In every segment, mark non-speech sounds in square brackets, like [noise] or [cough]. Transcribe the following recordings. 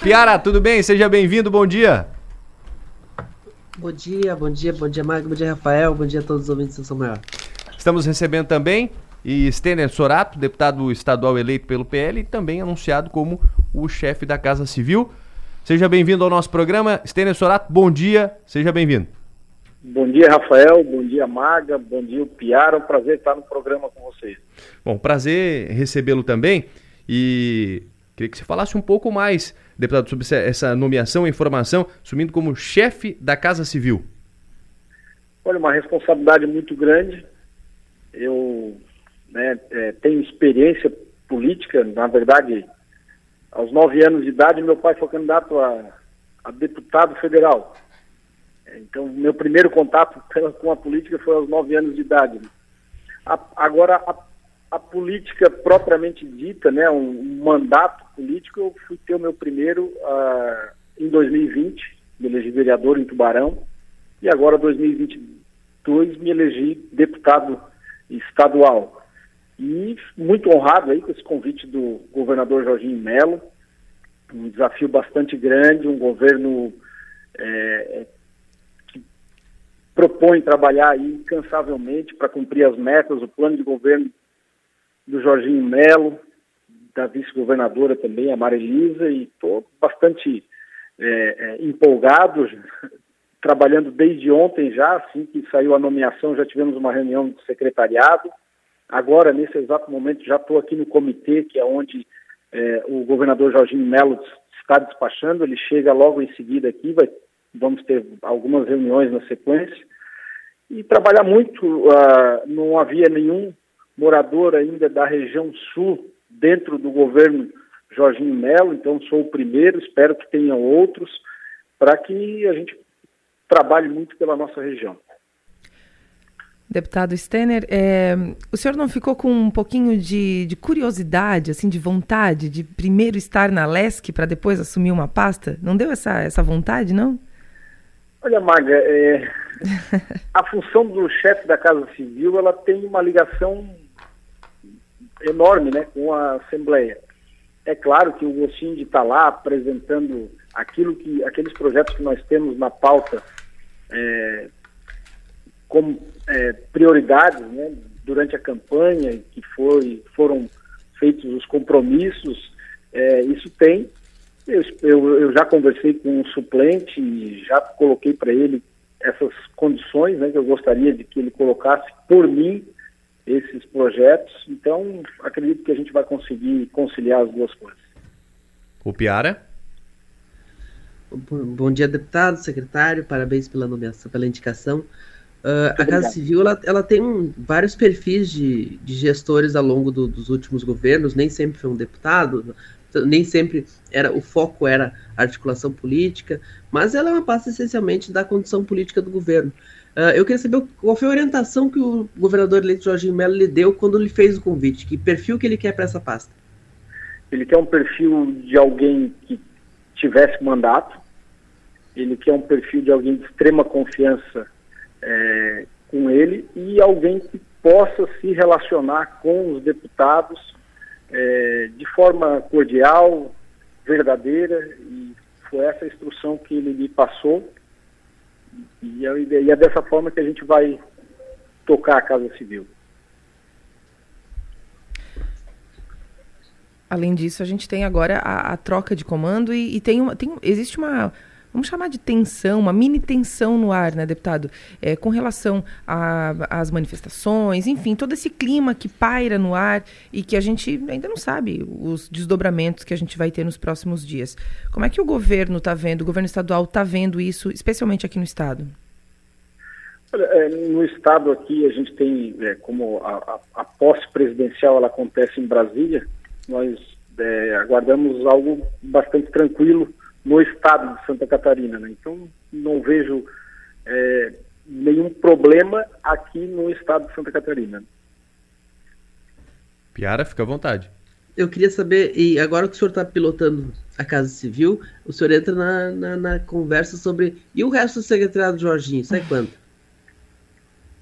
Piara, tudo bem? Seja bem-vindo, bom dia. Bom dia, bom dia, bom dia, Marco, bom dia, Rafael, bom dia a todos os ouvintes da São Maior. Estamos recebendo também e Stener Sorato, deputado estadual eleito pelo PL e também anunciado como o chefe da Casa Civil. Seja bem-vindo ao nosso programa. Stener Sorato, bom dia, seja bem-vindo. Bom dia, Rafael. Bom dia, Maga. Bom dia, Piara. É um prazer estar no programa com vocês. Bom, prazer recebê-lo também. E queria que você falasse um pouco mais deputado, sobre essa nomeação e informação, assumindo como chefe da Casa Civil? Olha, uma responsabilidade muito grande. Eu né, é, tenho experiência política, na verdade, aos nove anos de idade, meu pai foi candidato a, a deputado federal. Então, meu primeiro contato [laughs] com a política foi aos nove anos de idade. A, agora, a a política propriamente dita, né, um, mandato político, eu fui ter o meu primeiro uh, em 2020, me elegi vereador em Tubarão, e agora 2022 me elegi deputado estadual. E muito honrado aí com esse convite do governador Jorginho Melo, um desafio bastante grande, um governo é, que propõe trabalhar incansavelmente para cumprir as metas, o plano de governo do Jorginho Melo, da vice-governadora também, a Marilisa, e estou bastante é, é, empolgado, [laughs] trabalhando desde ontem já, assim que saiu a nomeação, já tivemos uma reunião do secretariado. Agora, nesse exato momento, já estou aqui no comitê, que é onde é, o governador Jorginho Melo está despachando. Ele chega logo em seguida aqui, vai, vamos ter algumas reuniões na sequência. E trabalhar muito, uh, não havia nenhum morador ainda da região sul, dentro do governo Jorginho Melo, então sou o primeiro, espero que tenham outros, para que a gente trabalhe muito pela nossa região. Deputado Stener, é, o senhor não ficou com um pouquinho de, de, curiosidade, assim, de vontade de primeiro estar na LESC para depois assumir uma pasta? Não deu essa, essa vontade, não? Olha, Maga, é, [laughs] a função do chefe da Casa Civil ela tem uma ligação enorme né, com a Assembleia. É claro que o gostinho de estar tá lá apresentando aquilo que, aqueles projetos que nós temos na pauta é, como é, prioridades né, durante a campanha, que foi, foram feitos os compromissos, é, isso tem. Eu, eu, eu, já conversei com um suplente e já coloquei para ele essas condições né, que eu gostaria de que ele colocasse por mim esses projetos. Então, acredito que a gente vai conseguir conciliar as duas coisas. O Piara? Bom dia, deputado, secretário, parabéns pela nomeação, pela indicação. Uh, a Casa Civil ela, ela tem um, vários perfis de, de gestores ao longo do, dos últimos governos, nem sempre foi um deputado, nem sempre era o foco era articulação política, mas ela é uma pasta essencialmente da condição política do governo. Uh, eu queria saber qual foi a orientação que o governador eleito Jorginho Melo lhe deu quando lhe fez o convite. Que perfil que ele quer para essa pasta? Ele quer um perfil de alguém que tivesse mandato. Ele quer um perfil de alguém de extrema confiança é, com ele e alguém que possa se relacionar com os deputados é, de forma cordial, verdadeira. E foi essa a instrução que ele me passou e é, e é dessa forma que a gente vai tocar a Casa Civil. Além disso, a gente tem agora a, a troca de comando e, e tem, uma, tem existe uma vamos chamar de tensão, uma mini tensão no ar, né, deputado? É, com relação às manifestações, enfim, todo esse clima que paira no ar e que a gente ainda não sabe os desdobramentos que a gente vai ter nos próximos dias. Como é que o governo está vendo, o governo estadual está vendo isso, especialmente aqui no estado? Olha, é, no estado aqui a gente tem, é, como a, a, a, posse presidencial ela acontece em Brasília, nós é, aguardamos algo bastante tranquilo no estado de Santa Catarina. Né? Então, não vejo é, nenhum problema aqui no estado de Santa Catarina. Piara, fica à vontade. Eu queria saber, e agora que o senhor está pilotando a Casa Civil, o senhor entra na, na, na, conversa sobre. E o resto do secretariado Jorginho, sai quanto?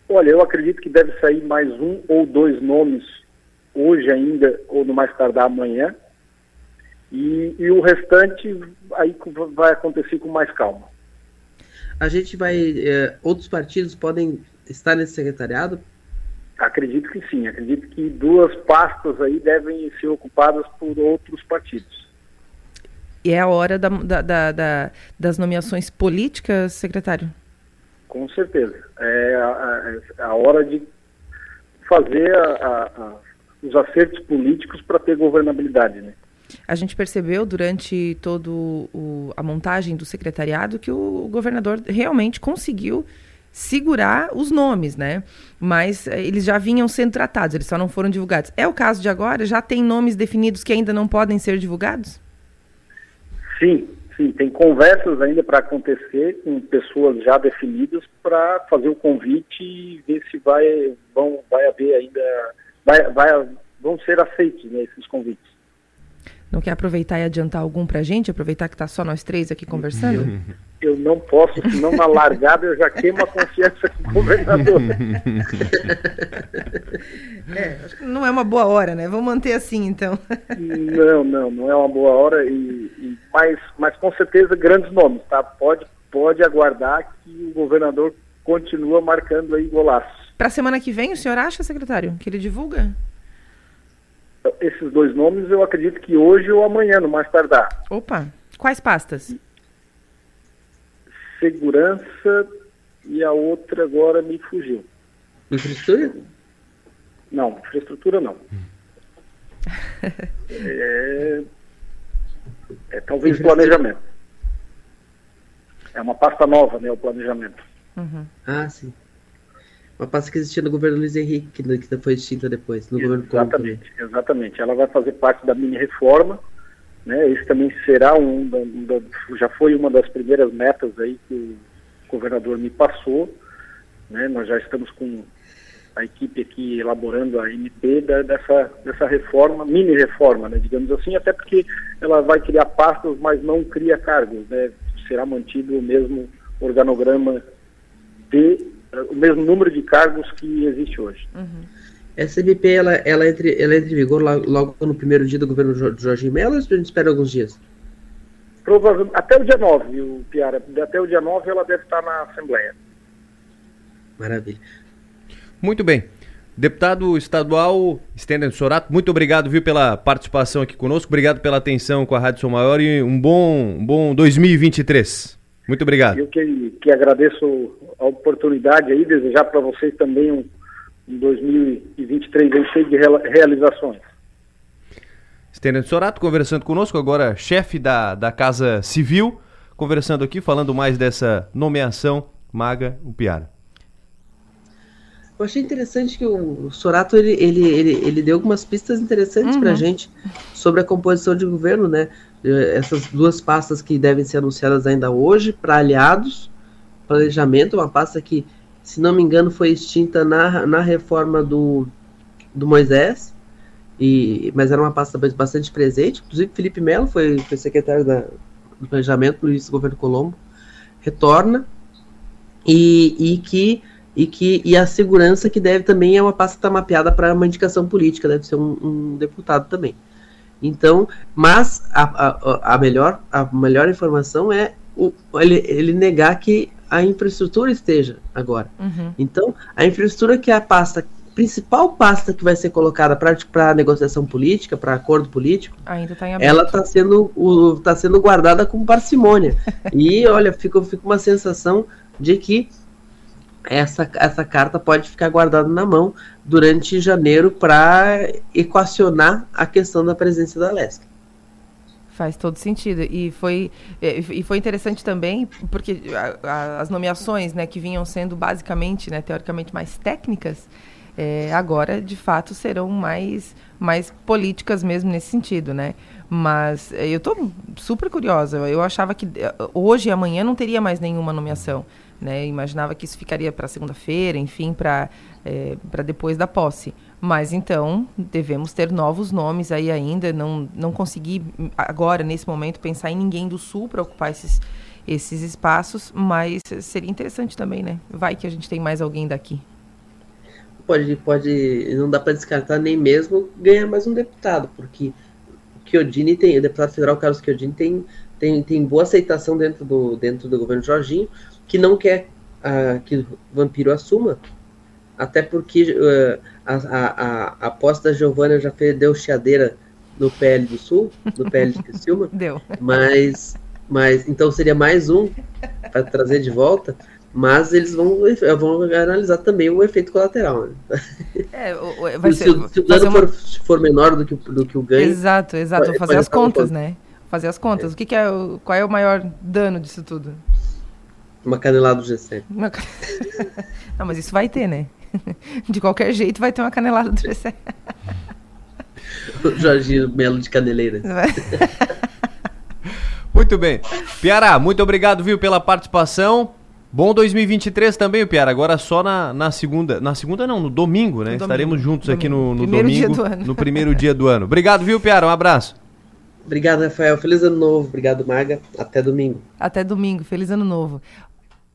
Olha, eu acredito que deve sair mais um ou dois nomes hoje ainda, ou no mais tardar amanhã. E, e o restante aí vai acontecer com mais calma. A gente vai. É, outros partidos podem estar nesse secretariado? Acredito que sim. Acredito que duas pastas aí devem ser ocupadas por outros partidos. E é a hora da, da, da, das nomeações políticas, secretário? Com certeza. É a, a, a hora de fazer a, os acertos políticos para ter governabilidade, né? A gente percebeu durante toda a montagem do secretariado que o governador realmente conseguiu segurar os nomes, né? Mas eh, eles já vinham sendo tratados, eles só não foram divulgados. É o caso de agora? Já tem nomes definidos que ainda não podem ser divulgados? Sim, sim. Tem conversas ainda para acontecer com pessoas já definidas para fazer o convite e ver se vai, vão, vai haver ainda, vai, vai, vão ser aceitos né, esses convites. Não quer aproveitar e adiantar algum para a gente? Aproveitar que está só nós três aqui conversando? Eu, eu não posso, senão na largada eu já queimo a confiança com o governador. é, não é uma boa hora, né? Vamos manter assim, então. não, não, não é uma boa hora, e, e, mas, mas com certeza grandes nomes, tá? Pode, pode aguardar que o governador continua marcando aí golaços. Para a semana que vem, o senhor acha, secretário, que ele divulga? Esses dois nomes eu acredito que hoje ou amanhã, no mais tardar. Opa, quais pastas? Segurança e a outra agora me fugiu. Infraestrutura? Não, infraestrutura não. [laughs] é, é talvez planejamento. É uma pasta nova, né, o planejamento. Uhum. Ah, sim. Uma pasta que existia no governo Luiz Henrique, que foi extinta depois, no exatamente, governo Exatamente, exatamente. Ela vai fazer parte da mini reforma, né? Esse também será um, da, da, já foi uma das primeiras metas aí que o governador me passou, né? Nós já estamos com a equipe aqui elaborando a MP da, dessa, dessa reforma, mini reforma, né, digamos assim, até porque ela vai criar pastas, mas não cria cargos, né, será mantido o mesmo organograma de o mesmo número de cargos que existe hoje. Uhum. Essa MP ela, ela, entre, ela entra em vigor logo no primeiro dia do governo de Jorge Mello ou a gente espera alguns dias? Provavelmente, até o dia 9, o Piara. Até o dia 9 ela deve estar na Assembleia. Maravilha. Muito bem. Deputado estadual Stênio Sorato, muito obrigado viu, pela participação aqui conosco, obrigado pela atenção com a Rádio São Maior e um bom, um bom 2023. Muito obrigado. Eu que, que agradeço a oportunidade aí, desejar para vocês também um, um 2023 aí cheio de realizações. Stênio Sorato conversando conosco, agora chefe da, da Casa Civil, conversando aqui, falando mais dessa nomeação Maga Upiara. Eu achei interessante que o Sorato ele, ele, ele, ele deu algumas pistas interessantes uhum. para a gente sobre a composição de governo, né? Essas duas pastas que devem ser anunciadas ainda hoje para aliados, planejamento, uma pasta que, se não me engano, foi extinta na, na reforma do, do Moisés, e, mas era uma pasta bastante presente. Inclusive, Felipe Melo foi, foi secretário da, do planejamento no início do governo Colombo, retorna, e, e que e que e a segurança que deve também é uma pasta que mapeada para uma indicação política, deve ser um, um, deputado também. Então, mas a, a, a, melhor, a melhor informação é o, ele, ele negar que a infraestrutura esteja agora. Uhum. Então, a infraestrutura que é a pasta principal pasta que vai ser colocada para negociação política, para acordo político, Ainda tá ela está sendo, tá sendo guardada com parcimônia. [laughs] e olha, fica, fica uma sensação de que essa, essa carta pode ficar guardada na mão durante janeiro para equacionar a questão da presença da Leste. Faz todo sentido. E foi, é, e foi interessante também, porque as nomeações né, que vinham sendo basicamente, né, teoricamente, mais técnicas, é, agora, de fato, serão mais, mais políticas mesmo nesse sentido, né? Mas é, eu estou super curiosa. Eu achava que é, hoje e amanhã não teria mais nenhuma nomeação. Né? Imaginava que isso ficaria para segunda-feira, enfim, para é, para depois da posse. Mas então devemos ter novos nomes aí ainda. Não, não consegui agora, nesse momento, pensar em ninguém do Sul para ocupar esses, esses espaços, mas seria interessante também, né? Vai que a gente tem mais alguém daqui. Pode, pode, não dá para descartar nem mesmo ganhar mais um deputado, porque Chiodini tem, o deputado federal Carlos Chiodini tem, tem, tem boa aceitação dentro do, dentro do governo Jorginho, que não quer uh, que o Vampiro assuma, até porque uh, a, a, a, aposta da Giovana já fez, deu chiadeira no PL do Sul, no PL de Criciúma. [laughs] Deu. Mas, mas então seria mais um para trazer de volta. Mas eles vão, vão analisar também o efeito colateral. Né? É, vai [laughs] ser, se, se o dano uma... for, for, menor do que, do que o ganho. Exato, exato. Vou fazer as contas, né? Fazer as contas. É. O que, que, é o, qual é o maior dano disso tudo? Uma canelada do G7. Uma... [laughs] Não, mas isso vai ter, né? [laughs] De qualquer jeito vai ter uma canelada do G7. o [laughs] Jorginho Melo de Caneleira. muito bem. Piara, muito obrigado, viu, pela participação. Bom 2023 também, Piara. Agora só na, na segunda. Na segunda não, no domingo, né? No Estaremos domingo, juntos domingo. aqui no, no domingo. No primeiro dia do ano. Obrigado, viu, Piara? Um abraço. Obrigado, Rafael. Feliz ano novo. Obrigado, Maga. Até domingo. Até domingo. Feliz ano novo.